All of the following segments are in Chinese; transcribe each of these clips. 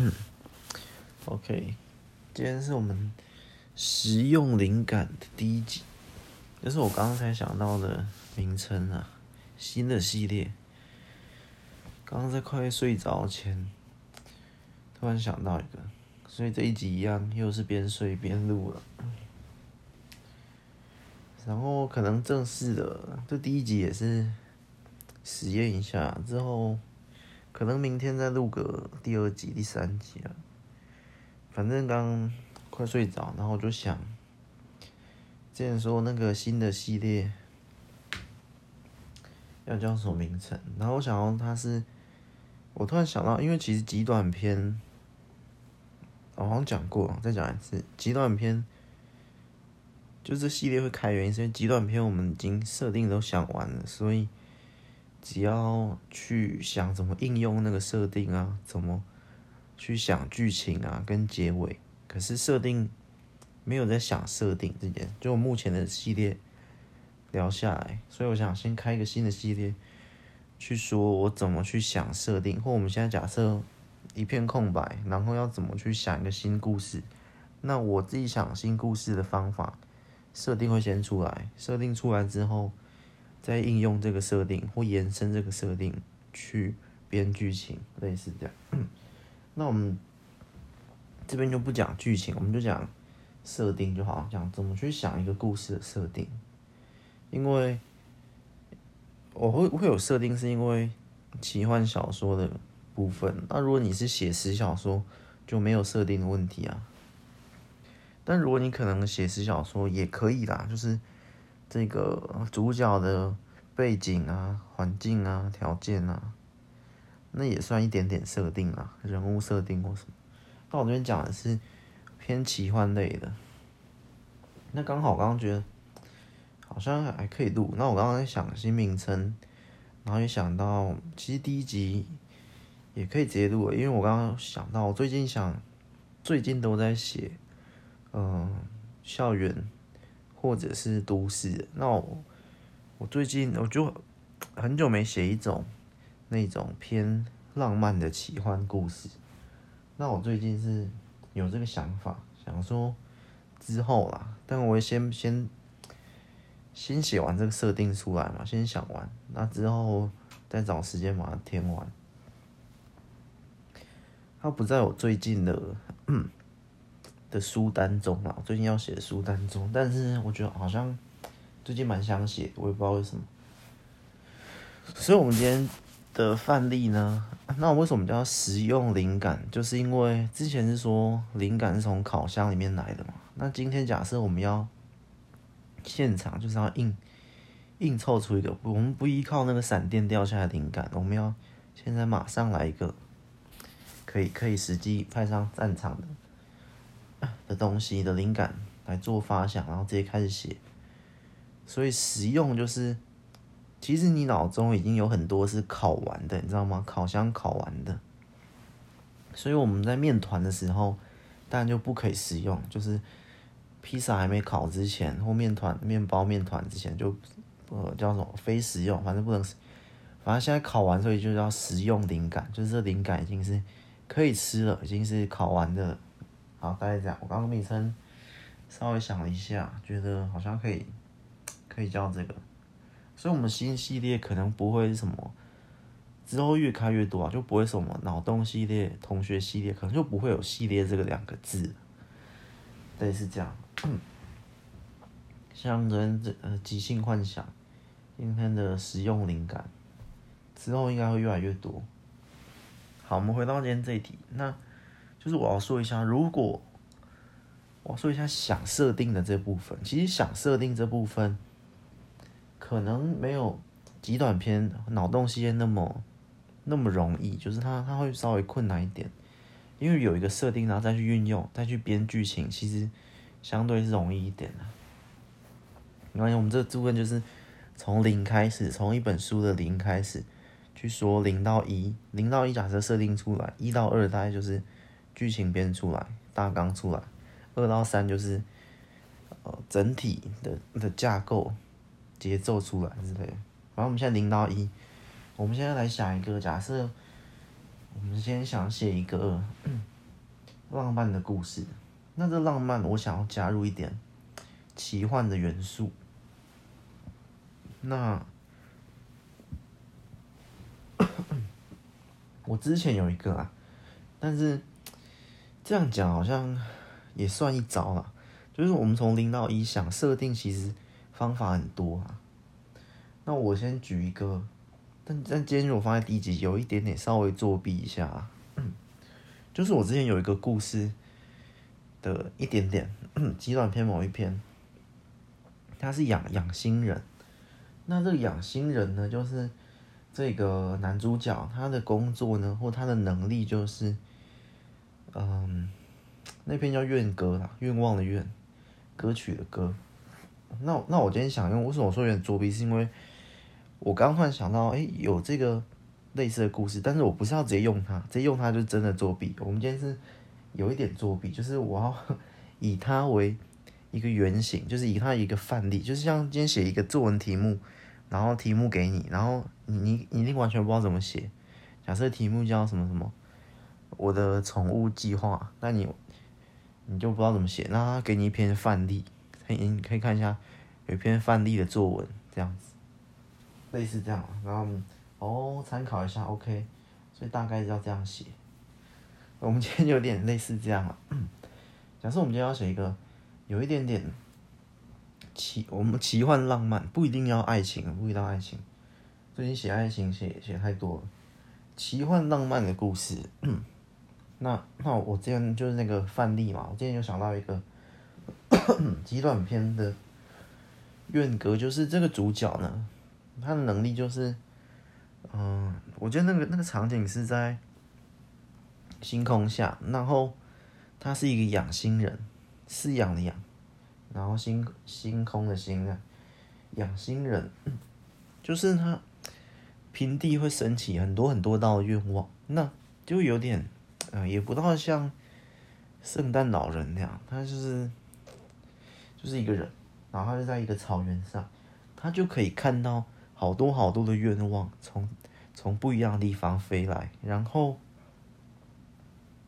嗯 OK，今天是我们实用灵感的第一集，这是我刚刚才想到的名称啊，新的系列。刚刚在快睡着前，突然想到一个，所以这一集一样又是边睡边录了。然后可能正式的，这第一集也是实验一下，之后可能明天再录个第二集、第三集啊。反正刚快睡着，然后我就想，之前说那个新的系列要叫什么名称？然后我想到它是，我突然想到，因为其实极短篇，我好像讲过，再讲一次，极短篇。就这系列会开原因，是因为极短篇我们已经设定都想完了，所以只要去想怎么应用那个设定啊，怎么去想剧情啊跟结尾。可是设定没有在想设定这件，就我目前的系列聊下来，所以我想先开一个新的系列，去说我怎么去想设定，或我们现在假设一片空白，然后要怎么去想一个新故事。那我自己想新故事的方法。设定会先出来，设定出来之后，再应用这个设定或延伸这个设定去编剧情，类似这样。那我们这边就不讲剧情，我们就讲设定就好，讲怎么去想一个故事的设定。因为我会会有设定，是因为奇幻小说的部分。那如果你是写实小说，就没有设定的问题啊。但如果你可能写实小说也可以啦，就是这个主角的背景啊、环境啊、条件啊，那也算一点点设定啊，人物设定或什么。那我这边讲的是偏奇幻类的。那刚好我刚刚觉得好像还可以录。那我刚刚在想新名称，然后也想到其实第一集也可以直接录，因为我刚刚想到我最近想最近都在写。嗯，校园或者是都市，那我我最近我就很久没写一种那种偏浪漫的奇幻故事。那我最近是有这个想法，想说之后啦，但我会先先先写完这个设定出来嘛，先想完，那之后再找时间把它填完。它不在我最近的。嗯的书单中啊，最近要写的书单中，但是我觉得好像最近蛮想写，我也不知道为什么。所以，我们今天的范例呢，那为什么叫实用灵感？就是因为之前是说灵感是从烤箱里面来的嘛。那今天假设我们要现场，就是要硬硬凑出一个，我们不依靠那个闪电掉下来的灵感，我们要现在马上来一个可以可以实际派上战场的。的东西的灵感来做发想，然后直接开始写。所以实用就是，其实你脑中已经有很多是烤完的，你知道吗？烤箱烤完的。所以我们在面团的时候，当然就不可以食用，就是披萨还没烤之前，或面团、面包、面团之前就呃叫什么非食用，反正不能。反正现在烤完，所以就叫实用灵感，就是这灵感已经是可以吃了，已经是烤完的。好，大概这样。我刚刚名称稍微想了一下，觉得好像可以，可以叫这个。所以，我们新系列可能不会什么，之后越开越多啊，就不会什么脑洞系列、同学系列，可能就不会有系列这个两个字。对，是这样。像人这呃即兴幻想，今天的实用灵感，之后应该会越来越多。好，我们回到今天这一题，那。就是我要说一下，如果我要说一下想设定的这部分，其实想设定这部分可能没有极短篇脑洞系列那么那么容易，就是它它会稍微困难一点，因为有一个设定，然后再去运用，再去编剧情，其实相对是容易一点的。因为我们这个部分就是从零开始，从一本书的零开始去说零到一，零到一假设设定出来，一到二大概就是。剧情编出来，大纲出来，二到三就是呃整体的的架构、节奏出来之类的。反正我们现在零到一，我们现在来想一个假设，我们先想写一个浪漫的故事。那这浪漫，我想要加入一点奇幻的元素。那我之前有一个啊，但是这样讲好像也算一招了。就是我们从零到一想设定，其实方法很多啊。那我先举一个，但但今天我放在第一集，有一点点稍微作弊一下啊。就是我之前有一个故事的一点点 极短篇某一篇，他是养养心人。那这个养心人呢，就是这个男主角他的工作呢，或他的能力就是，嗯，那篇叫愿歌啦，愿望的愿，歌曲的歌。那那我今天想用，为什么我说有点作弊？是因为我刚突然想到，哎，有这个。类似的故事，但是我不是要直接用它，直接用它就真的作弊。我们今天是有一点作弊，就是我要 以它为一个原型，就是以它一个范例，就是像今天写一个作文题目，然后题目给你，然后你你你一定完全不知道怎么写。假设题目叫什么什么，我的宠物计划，那你你就不知道怎么写，那他给你一篇范例，可以你可以看一下，有一篇范例的作文这样子，类似这样，然后。哦，参考一下，OK，所以大概要这样写。我们今天有点类似这样了。假设我们今天要写一个有一点点奇，我们奇幻浪漫，不一定要爱情，不一定要爱情。最近写爱情写写太多了，奇幻浪漫的故事。那那我之前就是那个范例嘛，我之前有想到一个 极短篇的愿歌，就是这个主角呢，他的能力就是。嗯，我觉得那个那个场景是在星空下，然后他是一个养星人，饲养的养，然后星星空的星啊，养星人，就是他平地会升起很多很多道愿望，那就有点，嗯，也不大像圣诞老人那样，他就是就是一个人，然后他就在一个草原上，他就可以看到。好多好多的愿望从从不一样的地方飞来，然后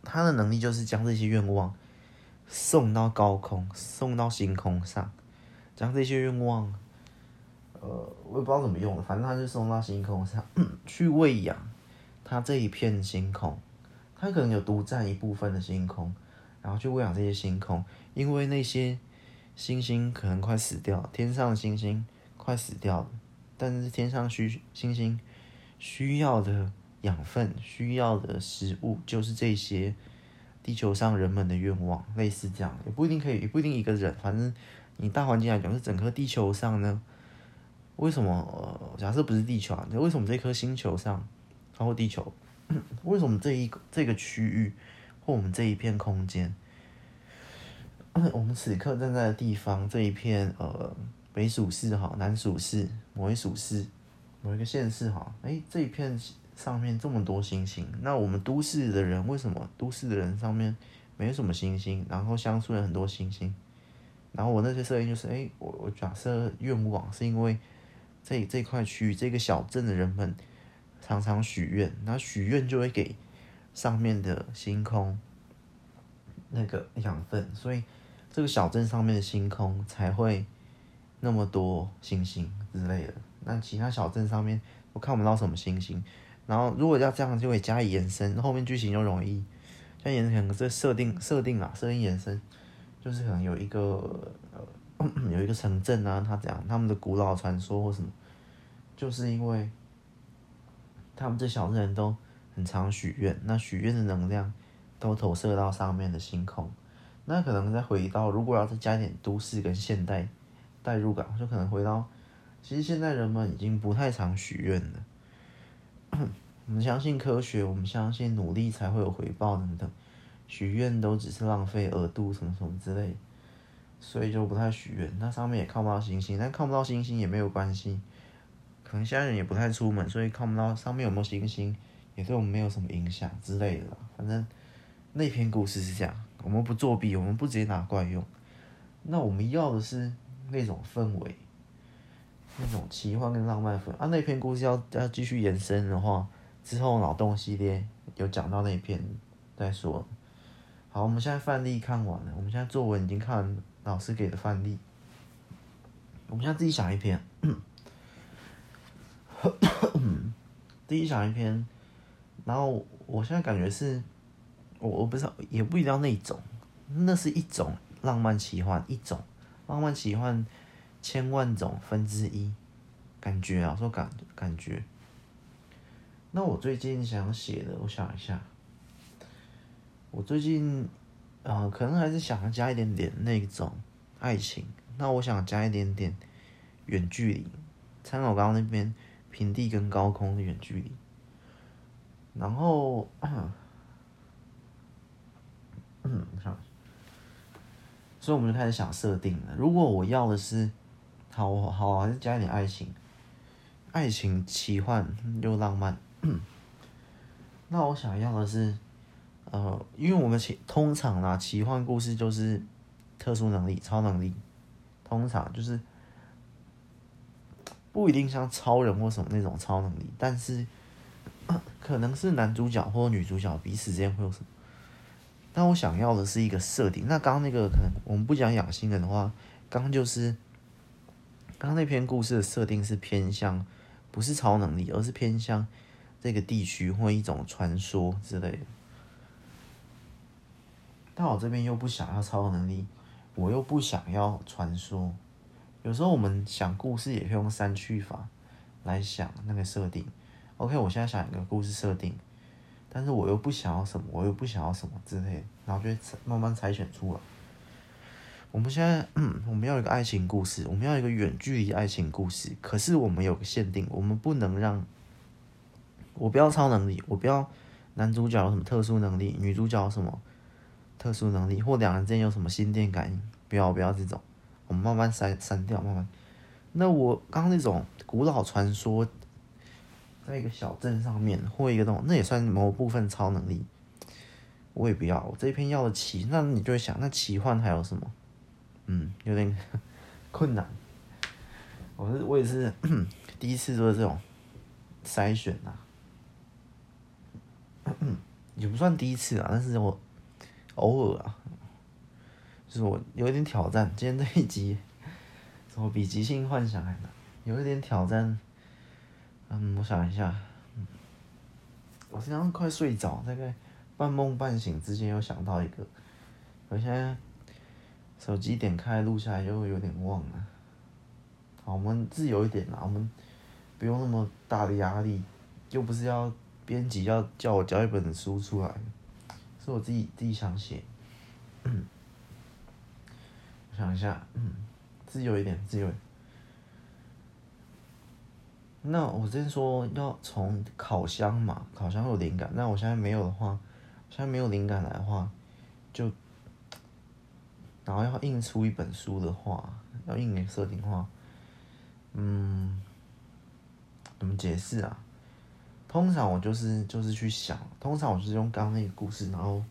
他的能力就是将这些愿望送到高空，送到星空上，将这些愿望，呃，我也不知道怎么用，反正他就送到星空上 去喂养他这一片星空。他可能有独占一部分的星空，然后去喂养这些星空，因为那些星星可能快死掉，天上的星星快死掉了。但是天上需星星需要的养分、需要的食物，就是这些地球上人们的愿望，类似这样，也不一定可以，也不一定一个人。反正你大环境来讲，是整个地球上呢，为什么？呃，假设不是地球啊，为什么这颗星球上，包括地球，为什么这一这个区域或我们这一片空间，我们此刻站在的地方这一片呃。北属市哈，南属市，某一属市，某一个县市哈。哎，这一片上面这么多星星，那我们都市的人为什么都市的人上面没有什么星星？然后乡村有很多星星。然后我那些设定就是，哎，我我假设愿望是因为这这块区域这个小镇的人们常常许愿，那许愿就会给上面的星空那个养分，所以这个小镇上面的星空才会。那么多星星之类的，那其他小镇上面我看不到什么星星。然后如果要这样，就会加以延伸，后面剧情就容易。像延伸可能这设定设定啊，设定延伸，就是可能有一个呃有一个城镇啊，他讲他们的古老传说或什么，就是因为他们这小镇人都很常许愿，那许愿的能量都投射到上面的星空。那可能再回到，如果要再加一点都市跟现代。代入感就可能回到，其实现在人们已经不太常许愿了。我们相信科学，我们相信努力才会有回报等等，许愿都只是浪费额度什么什么之类，所以就不太许愿。那上面也看不到星星，但看不到星星也没有关系，可能现在人也不太出门，所以看不到上面有没有星星，也对我们没有什么影响之类的。反正那篇故事是这样，我们不作弊，我们不直接拿过来用，那我们要的是。那种氛围，那种奇幻跟浪漫氛啊，那篇故事要要继续延伸的话，之后脑洞系列有讲到那篇再说。好，我们现在范例看完了，我们现在作文已经看老师给的范例，我们现在自己想一篇，自己想一篇，然后我现在感觉是，我我不知道，也不一定要那种，那是一种浪漫奇幻，一种浪漫奇幻千万种分之一，感觉啊，说感感觉。那我最近想写的，我想一下。我最近，呃，可能还是想要加一点点那种爱情。那我想加一点点远距离，参考刚刚那边平地跟高空的远距离。然后，嗯，所以我们就开始想设定了。如果我要的是，好好还是加一点爱情，爱情奇幻又浪漫。那我想要的是，呃，因为我们奇通常啦，奇幻故事就是特殊能力、超能力，通常就是不一定像超人或什么那种超能力，但是 可能是男主角或女主角彼此之间会有什么。但我想要的是一个设定。那刚刚那个可能我们不讲养星人的话，刚刚就是刚刚那篇故事的设定是偏向不是超能力，而是偏向。这个地区或一种传说之类的，但我这边又不想要超能力，我又不想要传说。有时候我们想故事也可以用删去法来想那个设定。OK，我现在想一个故事设定，但是我又不想要什么，我又不想要什么之类，然后就慢慢筛选出来。我们现在，嗯，我们要一个爱情故事，我们要一个远距离爱情故事，可是我们有个限定，我们不能让。我不要超能力，我不要男主角有什么特殊能力，女主角有什么特殊能力，或两人之间有什么心电感应，不要不要这种，我们慢慢删删掉，慢慢。那我刚刚那种古老传说，在一个小镇上面，或一个东，那也算某部分超能力，我也不要。我这一篇要的奇，那你就会想，那奇幻还有什么？嗯，有点 困难。我是我也是 第一次做这种筛选呐、啊。也不算第一次啊，但是我偶尔啊，就是我有一点挑战。今天这一集，怎么比即兴幻想还难？有一点挑战。嗯，我想一下，嗯，我刚刚快睡着，大概半梦半醒之间又想到一个，我现在手机点开录下来就会有点忘了。好，我们自由一点啦，我们不用那么大的压力，又不是要。编辑要叫我交一本书出来，是我自己自己想写。嗯，想一下，嗯，自由一点，自由。那我之前说要从烤箱嘛，烤箱会有灵感。那我现在没有的话，现在没有灵感来的话，就然后要印出一本书的话，要印给设定的话，嗯，怎么解释啊？通常我就是就是去想，通常我是用刚刚那个故事，然后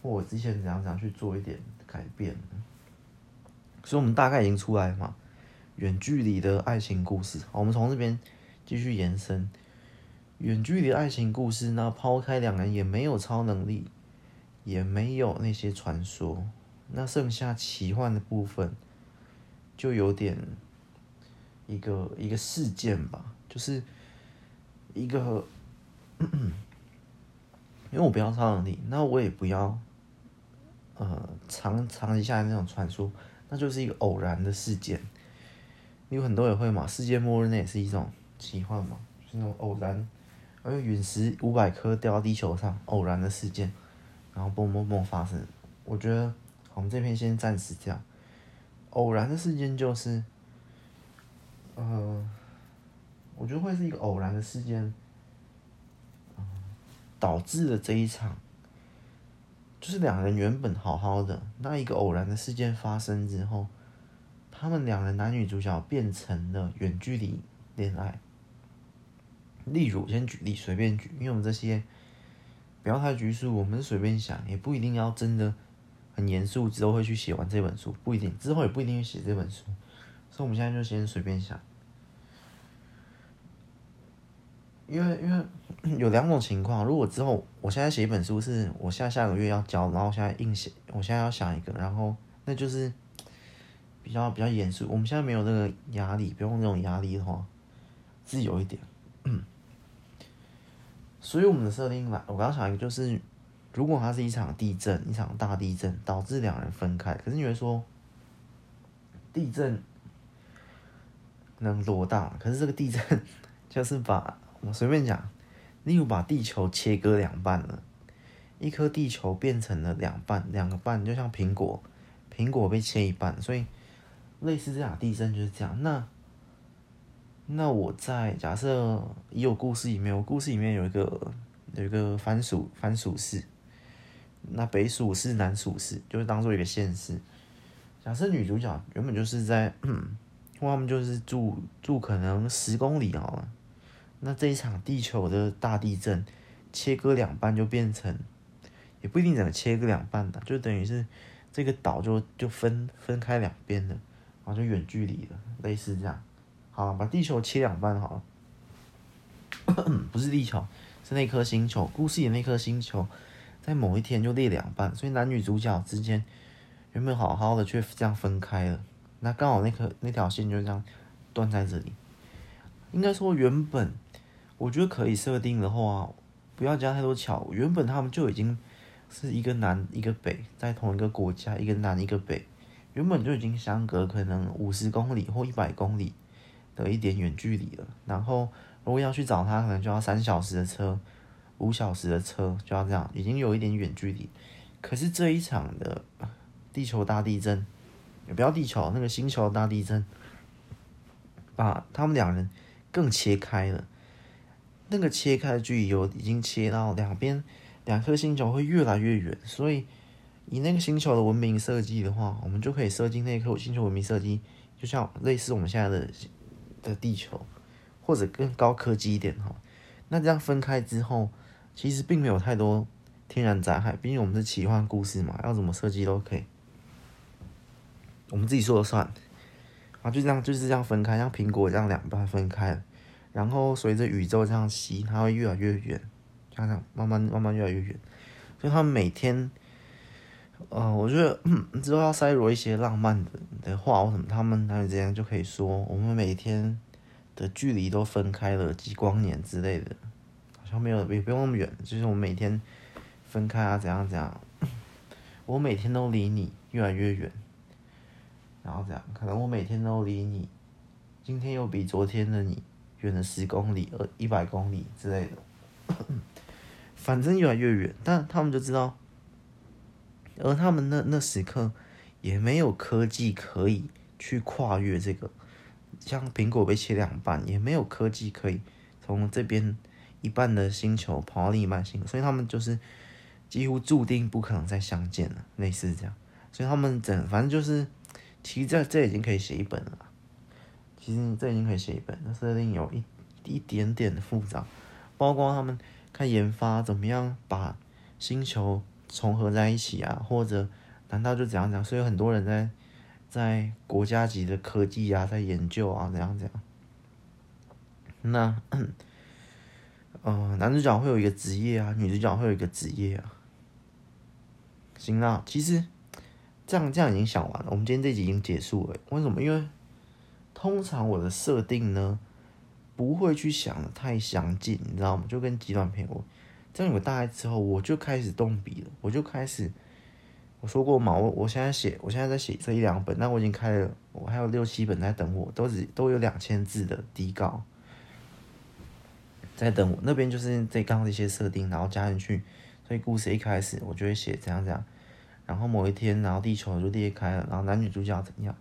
或我之前怎样怎样去做一点改变。所以，我们大概已经出来嘛，远距离的爱情故事。我们从这边继续延伸，远距离的爱情故事。那抛开两人也没有超能力，也没有那些传说，那剩下奇幻的部分，就有点一个一个事件吧，就是。一个，因为我不要超能力，那我也不要，呃，长长期下那种传说，那就是一个偶然的事件。有很多也会嘛，世界末日那也是一种奇幻嘛，是那种偶然，而且陨石五百颗掉到地球上，偶然的事件，然后嘣嘣嘣发生。我觉得我们这篇先暂时这样，偶然的事件就是，呃。我觉得会是一个偶然的事件，导致了这一场，就是两人原本好好的，那一个偶然的事件发生之后，他们两人男女主角变成了远距离恋爱。例如，先举例，随便举，因为我们这些不要太拘束，我们随便想，也不一定要真的很严肃之后会去写完这本书，不一定，之后也不一定写这本书，所以我们现在就先随便想。因为因为 有两种情况，如果之后我现在写一本书，是我下下个月要交，然后现在硬写，我现在要想一个，然后那就是比较比较严肃。我们现在没有这个压力，不用那种压力的话，自由一点。嗯，所以我们的设定来，我刚刚想一个就是，如果它是一场地震，一场大地震导致两人分开，可是你会说地震能多大？可是这个地震 就是把。我随便讲，例如把地球切割两半了，一颗地球变成了两半，两个半就像苹果，苹果被切一半，所以类似这样地震就是这样。那那我在假设已有故事里面，我故事里面有一个有一个番薯番薯市，那北薯市南薯市就是当做一个县市。假设女主角原本就是在，嗯，或他们就是住住可能十公里好了。那这一场地球的大地震，切割两半就变成，也不一定怎么切割两半的，就等于是这个岛就就分分开两边了，然后就远距离了，类似这样。好，把地球切两半好了，不是地球，是那颗星球。故事里那颗星球，在某一天就裂两半，所以男女主角之间原本好好的却这样分开了。那刚好那颗那条线就这样断在这里。应该说原本。我觉得可以设定的话，不要加太多桥。原本他们就已经是一个南一个北，在同一个国家，一个南一个北，原本就已经相隔可能五十公里或一百公里的一点远距离了。然后如果要去找他，可能就要三小时的车，五小时的车就要这样，已经有一点远距离。可是这一场的地球大地震，也不要地球那个星球大地震，把他们两人更切开了。那个切开的距离有已经切到两边，两颗星球会越来越远，所以以那个星球的文明设计的话，我们就可以设计那颗星球文明设计，就像类似我们现在的的地球，或者更高科技一点哈。那这样分开之后，其实并没有太多天然灾害，毕竟我们是奇幻故事嘛，要怎么设计都可以，我们自己说了算。啊，就这样就是这样分开，像苹果这样两半分开。然后随着宇宙这样吸，它会越来越远，这样这样慢慢慢慢越来越远。所以他们每天，呃，我觉得之后要塞入一些浪漫的的话或什么，他们他们这样就可以说，我们每天的距离都分开了几光年之类的，好像没有也不用那么远，就是我们每天分开啊，怎样怎样，我每天都离你越来越远，然后这样，可能我每天都离你，今天又比昨天的你。远了十公里、呃一百公里之类的，反正越来越远。但他们就知道，而他们那那时刻也没有科技可以去跨越这个，像苹果被切两半，也没有科技可以从这边一半的星球跑到另一半星球，所以他们就是几乎注定不可能再相见了，类似这样。所以他们整反正就是，其实这这已经可以写一本了。其实这已经可以写一本，那设定有一一点点的复杂，包括他们看研发怎么样把星球重合在一起啊，或者难道就怎样讲？所以很多人在在国家级的科技啊，在研究啊，怎样怎样。那 呃，男主角会有一个职业啊，女主角会有一个职业啊。行了，其实这样这样已经想完了，我们今天这集已经结束了。为什么？因为通常我的设定呢，不会去想的太详尽，你知道吗？就跟极短篇我这样有大概之后，我就开始动笔了，我就开始我说过嘛，我我现在写，我现在在写这一两本，那我已经开了，我还有六七本在等我，都只都有两千字的底稿在等我。那边就是这刚刚这些设定，然后加进去，所以故事一开始我就会写怎样怎样，然后某一天，然后地球就裂开了，然后男女主角怎样。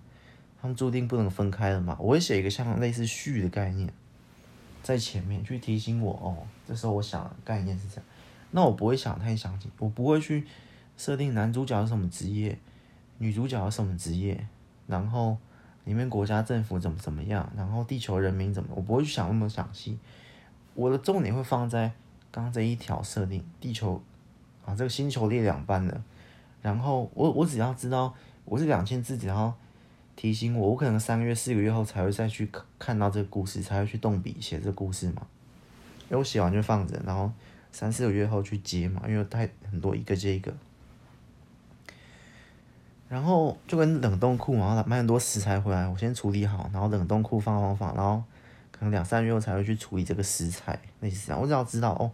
他们注定不能分开了嘛？我会写一个像类似序的概念，在前面去提醒我哦。这时候我想的概念是这样，那我不会想太详细，我不会去设定男主角是什么职业，女主角是什么职业，然后里面国家政府怎么怎么样，然后地球人民怎么，我不会去想那么详细。我的重点会放在刚刚这一条设定，地球啊，这个星球裂两半了，然后我我只要知道我是两千字，只要。提醒我，我可能三个月、四个月后才会再去看到这个故事，才会去动笔写这个故事嘛。因为我写完就放着，然后三四个月后去接嘛，因为太很多一个接一个。然后就跟冷冻库嘛，买很多食材回来，我先处理好，然后冷冻库放放放，然后可能两三个月后才会去处理这个食材，类似这样。我只要知道哦，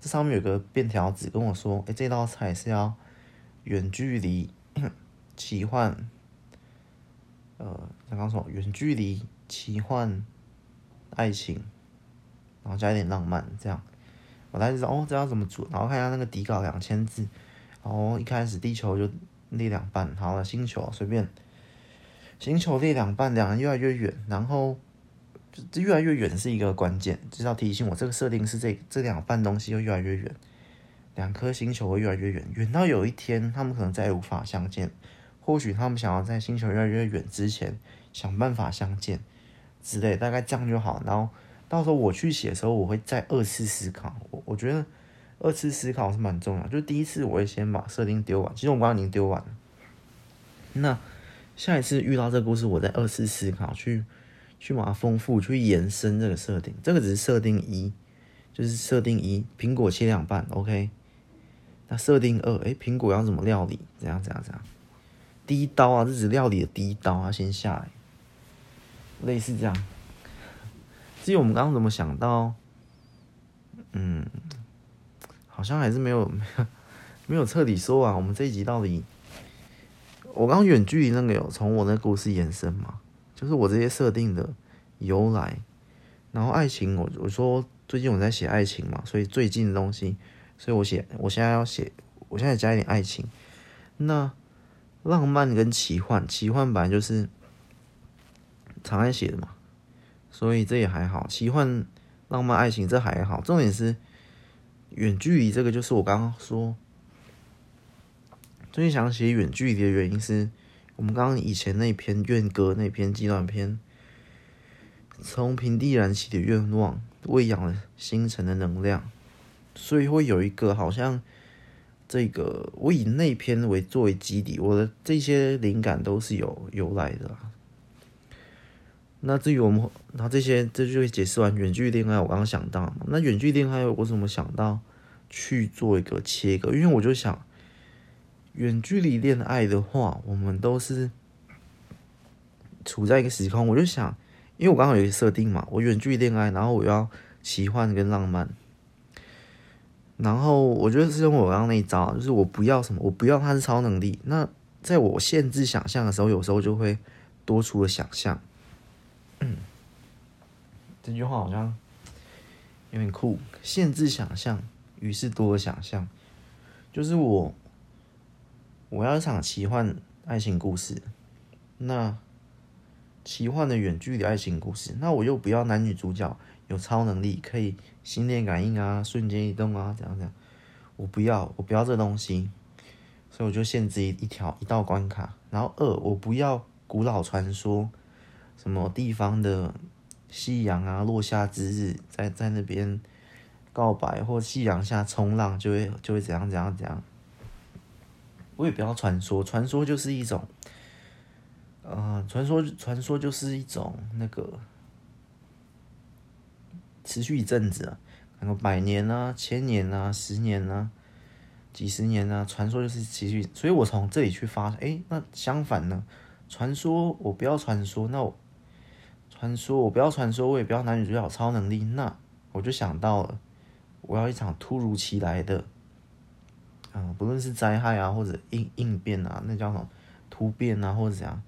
这上面有个便条纸跟我说，哎，这道菜是要远距离 奇幻，呃，刚刚说远距离奇幻爱情，然后加一点浪漫，这样。我来知道哦，这要怎么煮，然后看一下那个底稿两千字，然后一开始地球就。裂两半，好了，星球随便，星球裂两半，两人越来越远，然后这越来越远是一个关键，就是要提醒我这个设定是这这两半东西又越来越远，两颗星球会越来越远，远到有一天他们可能再也无法相见，或许他们想要在星球越来越远之前想办法相见之类，大概这样就好。然后到时候我去写的时候，我会再二次思考，我我觉得。二次思考是蛮重要，就第一次我会先把设定丢完，其实我刚刚已经丢完了。那下一次遇到这个故事，我再二次思考，去去把它丰富，去延伸这个设定。这个只是设定一，就是设定一，苹果切两半，OK。那设定二，诶，苹果要怎么料理？怎样怎样怎样？第一刀啊，这只料理的第一刀啊，先下来，类似这样。至于我们刚刚怎么想到，嗯。好像还是没有 没有彻底说完。我们这一集到底，我刚刚远距离那个有从我那个故事延伸嘛？就是我这些设定的由来。然后爱情，我我说最近我在写爱情嘛，所以最近的东西，所以我写我现在要写，我现在加一点爱情。那浪漫跟奇幻，奇幻本来就是常爱写的嘛，所以这也还好。奇幻、浪漫、爱情这还好，重点是。远距离这个就是我刚刚说，最近想写远距离的原因是，我们刚刚以前那篇愿歌那篇纪短篇，从平地燃起的愿望，喂养了星辰的能量，所以会有一个好像这个我以那篇为作为基底，我的这些灵感都是有由来的。那至于我们，那这些这就会解释完远距离恋爱。我刚刚想到，那远距离恋爱我怎么想到去做一个切割？因为我就想，远距离恋爱的话，我们都是处在一个时空。我就想，因为我刚好有一个设定嘛，我远距离恋爱，然后我要奇幻跟浪漫，然后我觉得是用我刚刚那一招，就是我不要什么，我不要他是超能力。那在我限制想象的时候，有时候就会多出了想象。嗯，这句话好像有点酷。限制想象，于是多了想象。就是我，我要一场奇幻爱情故事，那奇幻的远距离爱情故事，那我又不要男女主角有超能力，可以心电感应啊、瞬间移动啊，怎样怎样。我不要，我不要这东西，所以我就限制一条一道关卡。然后二，我不要古老传说。什么地方的夕阳啊，落下之日，在在那边告白，或夕阳下冲浪，就会就会怎样怎样怎样。我也不要传说，传说就是一种，呃，传说传说就是一种那个持续一阵子啊，可能百年啊、千年啊、十年啊、几十年啊，传说就是持续。所以我从这里去发，哎，那相反呢？传说我不要传说，那我。传说，我不要传说，我也不要男女主角有超能力。那我就想到了，我要一场突如其来的，嗯，不论是灾害啊，或者应应变啊，那叫什么突变啊，或者怎样，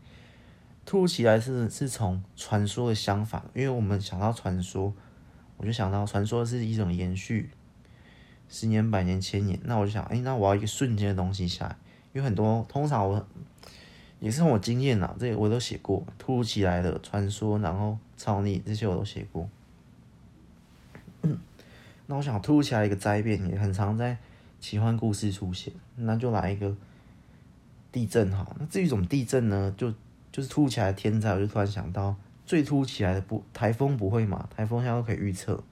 突如其来是是从传说的相反。因为我们想到传说，我就想到传说是一种延续，十年、百年、千年。那我就想，哎，那我要一个瞬间的东西下来，因为很多通常我。也是我经验呐，这我都写过，突如其来的传说，然后超逆这些我都写过。那我想突如其来一个灾变也很常在奇幻故事出现，那就来一个地震哈。那至于怎么地震呢？就就是突如其来的天灾，我就突然想到，最突如其来的不台风不会嘛？台风现在都可以预测。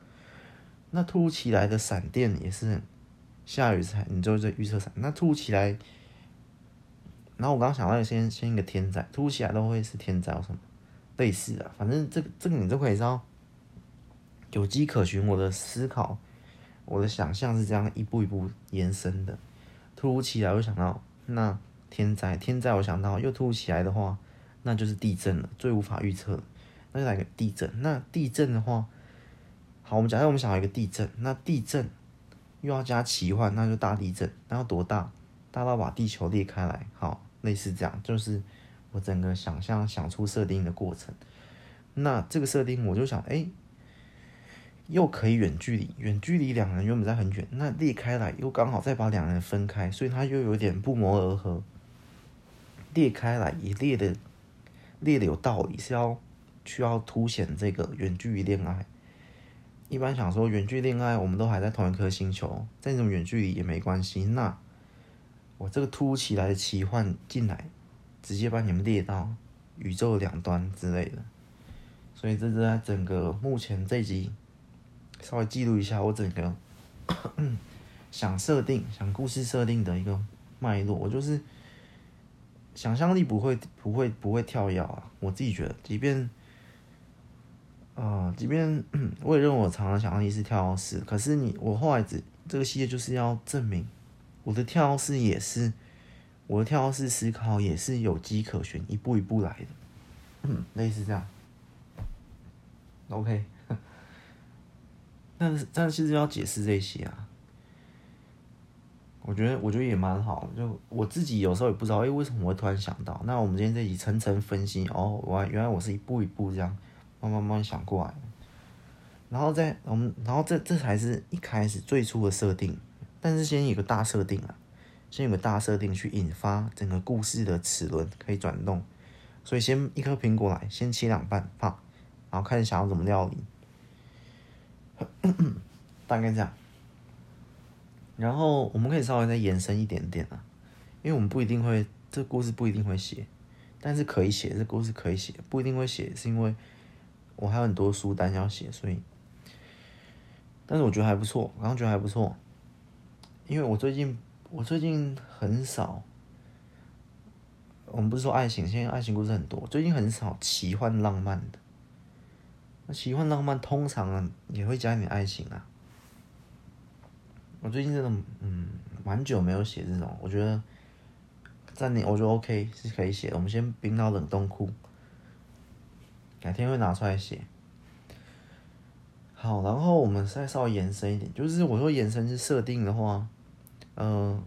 那突如其来的闪电也是下雨才你就在预测闪，那突如其来。然后我刚刚想到先先一个天灾，突如其来都会是天灾，什么类似的，反正这个这个你都可以知道，有迹可循。我的思考，我的想象是这样一步一步延伸的。突如其来，我想到那天灾，天灾我想到又突如其来的话，那就是地震了，最无法预测。那就来个地震。那地震的话，好，我们假设我们想要一个地震，那地震又要加奇幻，那就大地震。那要多大？大到把地球裂开来。好，类似这样，就是我整个想象想出设定的过程。那这个设定，我就想，哎、又可以远距离，远距离两人原本在很远，那裂开来又刚好再把两人分开，所以它又有点不谋而合。裂开来也裂的裂的有道理，是要需要凸显这个远距离恋爱。一般想说远距离恋爱，我们都还在同一颗星球，在这种远距离也没关系。那我这个突如其来的奇幻进来，直接把你们列到宇宙两端之类的。所以这是在整个目前这集稍微记录一下我整个 想设定、想故事设定的一个脉络。我就是想象力不会、不会、不会跳跃啊！我自己觉得，即便啊、即便 我也认为我常常想象力是跳跃式，可是你我后来只这个系列就是要证明我的跳跃式也是我的跳跃式思考也是有迹可循，一步一步来的，嗯，类似这样。OK，但是但是其实要解释这些啊，我觉得我觉得也蛮好。就我自己有时候也不知道，哎、为什么我会突然想到？那我们今天这集层层分析，哦，我原来我是一步一步这样慢慢慢想过来。然后再我们，然后这这才是一开始最初的设定。但是先有个大设定啊，先有个大设定去引发整个故事的齿轮可以转动。所以先一颗苹果来，先切两半，放。然后看想要怎么料理，大概这样。然后我们可以稍微再延伸一点点啊，因为我们不一定会，这故事不一定会写，但是可以写，这故事可以写，不一定会写，是因为我还有很多书单要写，所以，但是我觉得还不错，我刚觉得还不错，因为我最近我最近很少，我们不是说爱情，现在爱情故事很多，最近很少奇幻浪漫的。那奇幻浪漫通常也会加一点爱情啊。我最近真的嗯，蛮久没有写这种，我觉得暂停，我觉得 OK 是可以写的。我们先冰到冷冻库，改天会拿出来写。好，然后我们再稍微延伸一点，就是我说延伸是设定的话，呃，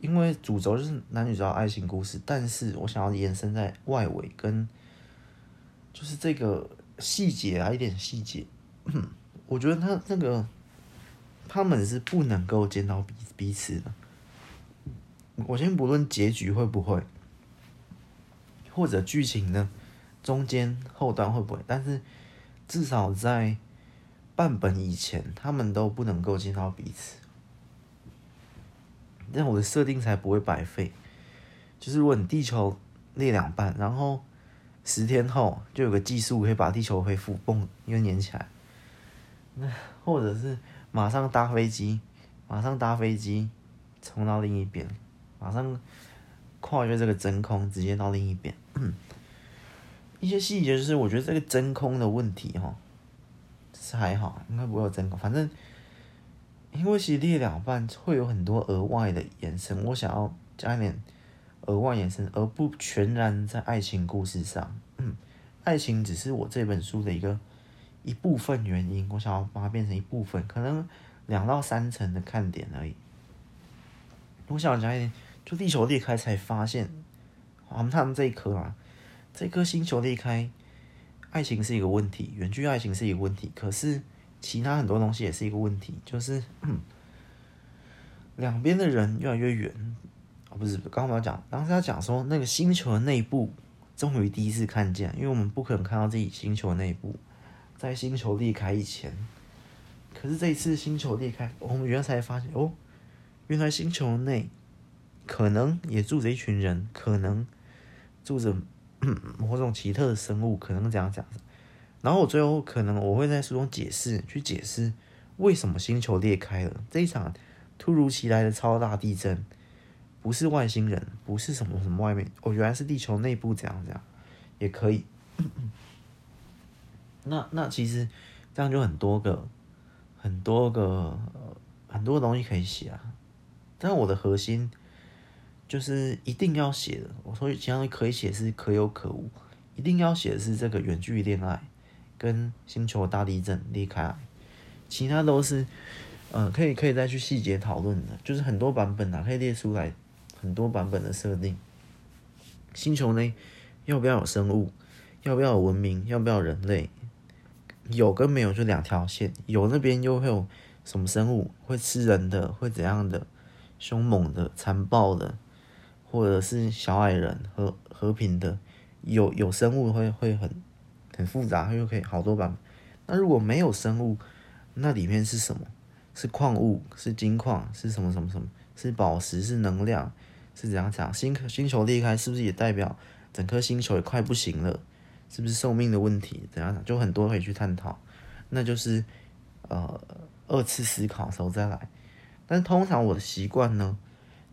因为主轴就是男女主角爱情故事，但是我想要延伸在外围跟，就是这个。细节啊，一点细节，我觉得他那个他们是不能够见到彼彼此的。我先不论结局会不会，或者剧情呢，中间后段会不会，但是至少在半本以前，他们都不能够见到彼此，这样我的设定才不会白费。就是如果你地球裂两半，然后。十天后就有个技术可以把地球恢复，嘣，又粘起来。那或者是马上搭飞机，马上搭飞机冲到另一边，马上跨越这个真空，直接到另一边。一些细节就是我觉得这个真空的问题哈，是还好，应该不会有真空。反正因为其实裂两半会有很多额外的延伸，我想要加一点。额外延伸，而不全然在爱情故事上。嗯，爱情只是我这本书的一个一部分原因，我想要把它变成一部分，可能两到三层的看点而已。我想讲一点，就地球裂开才发现，我们看这一颗啊，这颗星球裂开，爱情是一个问题，远距爱情是一个问题，可是其他很多东西也是一个问题，就是两边的人越来越远。不是，刚刚要讲，当时他讲说那个星球的内部终于第一次看见，因为我们不可能看到自己星球内部，在星球裂开以前。可是这一次星球裂开，我们原来才发现哦，原来星球内可能也住着一群人，可 能住着某种奇特的生物，可能这样讲。然后我最后可能我会在书中解释，去解释为什么星球裂开了，这一场突如其来的超大地震。不是外星人，不是什么什么外面，哦，原来是地球内部这样这样，也可以。那那其实这样就很多个很多个、很多东西可以写啊。但我的核心就是一定要写的，我说其他可以写是可有可无，一定要写的是这个远距离恋爱跟星球大地震裂开，其他都是呃可以可以再去细节讨论的，就是很多版本啊，可以列出来很多版本的设定。星球内要不要有生物？要不要有文明？要不要人类？有跟没有就两条线。有那边又会有什么生物？会吃人的？会怎样的？凶猛的、残暴的，或者是小矮人和和平的？有有生物会会很很复杂，又可以好多版本。那如果没有生物，那里面是什么？是矿物？是金矿？是什么什么什么？是宝石？是能量？是怎样讲？星星球裂开是不是也代表整颗星球也快不行了？是不是寿命的问题？怎样讲？就很多可以去探讨。那就是呃二次思考的时候再来。但是通常我的习惯呢，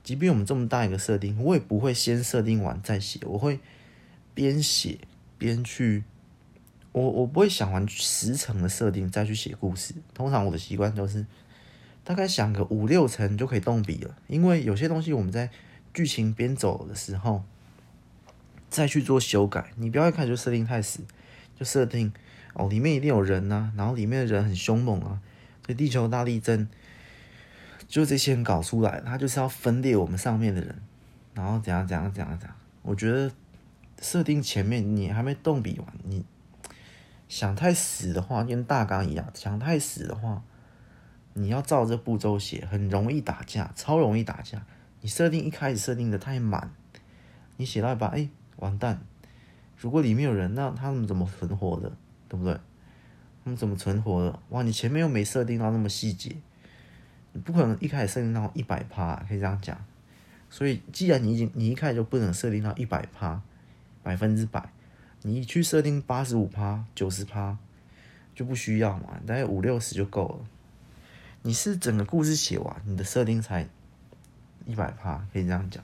即便我们这么大一个设定，我也不会先设定完再写，我会边写边去。我我不会想完十层的设定再去写故事。通常我的习惯都是大概想个五六层就可以动笔了，因为有些东西我们在。剧情边走的时候，再去做修改。你不要一开始就设定太死，就设定哦，里面一定有人呐、啊，然后里面的人很凶猛啊。所以地球大地震，就这些人搞出来，他就是要分裂我们上面的人，然后怎样怎样怎样怎样。我觉得设定前面你还没动笔完，你想太死的话，跟大纲一样，想太死的话，你要照这步骤写，很容易打架，超容易打架。你设定一开始设定的太满，你写到一半，哎，完蛋！如果里面有人，那他们怎么存活的，对不对？他们怎么存活的？哇，你前面又没设定到那么细节，不可能一开始设定到一百趴，可以这样讲。所以，既然你已经你一开始就不能设定到一百趴，百分之百，你去设定八十五趴、九十趴就不需要嘛，大概五六十就够了。你是整个故事写完，你的设定才。一百趴可以这样讲，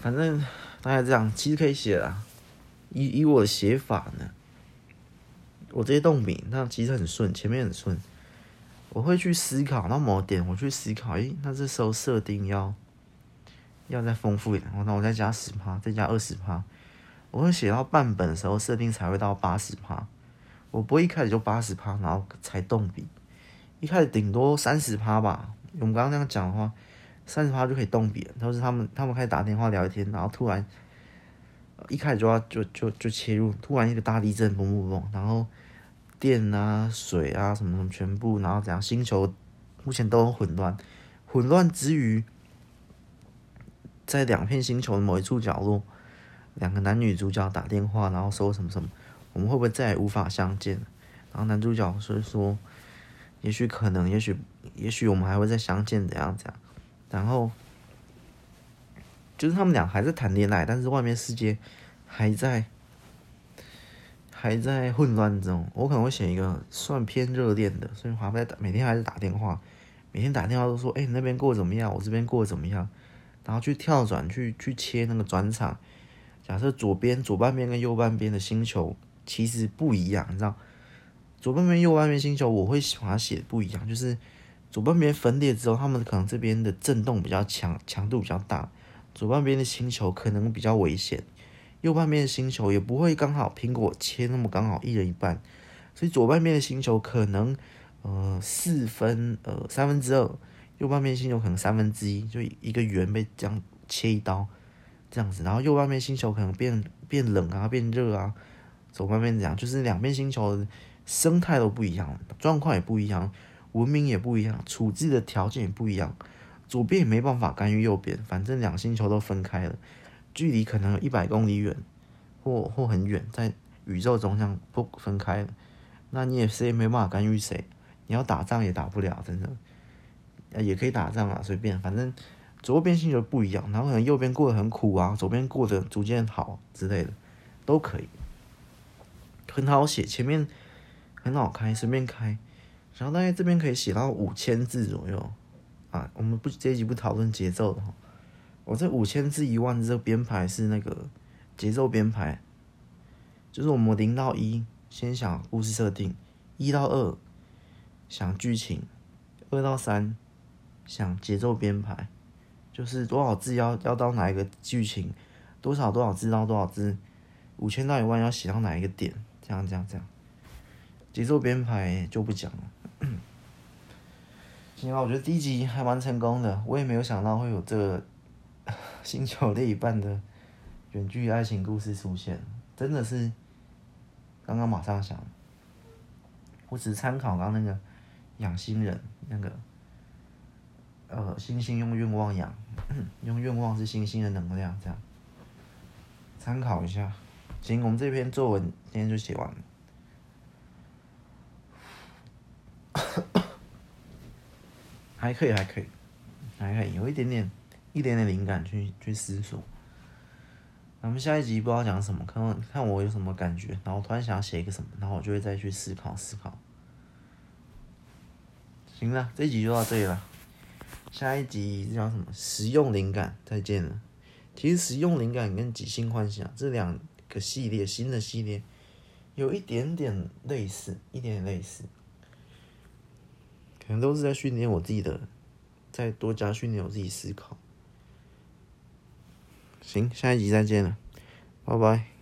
反正大概这样，其实可以写啦。以以我的写法呢，我这些动笔那其实很顺，前面很顺。我会去思考，那某点我去思考，诶，那这时候设定要要再丰富一点，那我再加十趴，再加二十趴。我会写到半本的时候，设定才会到八十趴。我不会一开始就八十趴，然后才动笔。一开始顶多三十趴吧，我们刚刚那样讲的话，三十趴就可以动笔了。都是他们，他们开始打电话聊天，然后突然一开始就要就就就切入，突然一个大地震，嘣嘣嘣，然后电啊、水啊什么什么全部，然后怎样，星球目前都很混乱，混乱之余，在两片星球的某一处角落，两个男女主角打电话，然后说什么什么，我们会不会再也无法相见？然后男主角所以说。也许可能，也许，也许我们还会再相见，怎样怎样？然后就是他们俩还在谈恋爱，但是外面世界还在还在混乱中。我可能会选一个算偏热恋的，所以还在打，每天还是打电话，每天打电话都说：“哎、你那边过得怎么样？我这边过得怎么样？”然后去跳转，去去切那个转场。假设左边左半边跟右半边的星球其实不一样，你知道？左半边、右半边星球，我会把它写不一样，就是左半边分裂之后，他们可能这边的震动比较强，强度比较大；左半边的星球可能比较危险，右半边的星球也不会刚好苹果切那么刚好一人一半，所以左半边的星球可能呃四分呃三分之二，右半边星球可能三分之一，就一个圆被这样切一刀这样子，然后右半边星球可能变变冷啊，变热啊，左半边这样，就是两边星球。生态都不一样，状况也不一样，文明也不一样，处置的条件也不一样。左边也没办法干预右边，反正两星球都分开了，距离可能有一百公里远，或或很远，在宇宙中这样不分开。那你也谁也没办法干预谁，你要打仗也打不了，真的。也可以打仗啊，随便，反正左边星球不一样，然后可能右边过得很苦啊，左边过得逐渐好之类的，都可以，很好写。前面。很好开，随便开，然后大概这边可以写到五千字左右啊。我们不这一集不讨论节奏的哈。我这五千字一万字这个编排是那个节奏编排，就是我们零到一先想故事设定，一到二想剧情，二到三想节奏编排，就是多少字要要到哪一个剧情，多少多少字到多少字，五千到一万要写到哪一个点，这样这样这样，节奏编排就不讲了。行啊，我觉得第一集还蛮成功的，我也没有想到会有这个星球另一半的远距爱情故事出现，真的是。刚刚马上想，我只参考刚刚那个养星人那个，呃，星星用愿望养，用愿望是星星的能量，这样参考一下。行，我们这篇作文今天就写完了，还可以，还可以，还可以，有一点点，一点点灵感去去思索。咱们下一集不知道讲什么，看看我有什么感觉，然后突然想要写一个什么，然后我就会再去思考思考。行了，这一集就到这里了。下一集叫什么？实用灵感，再见了。其实实用灵感跟即兴幻想这两个系列，新的系列有一点点类似，一点点类似，可能都是在训练我自己的，再多加训练我自己思考。行，下一集再见了，拜拜。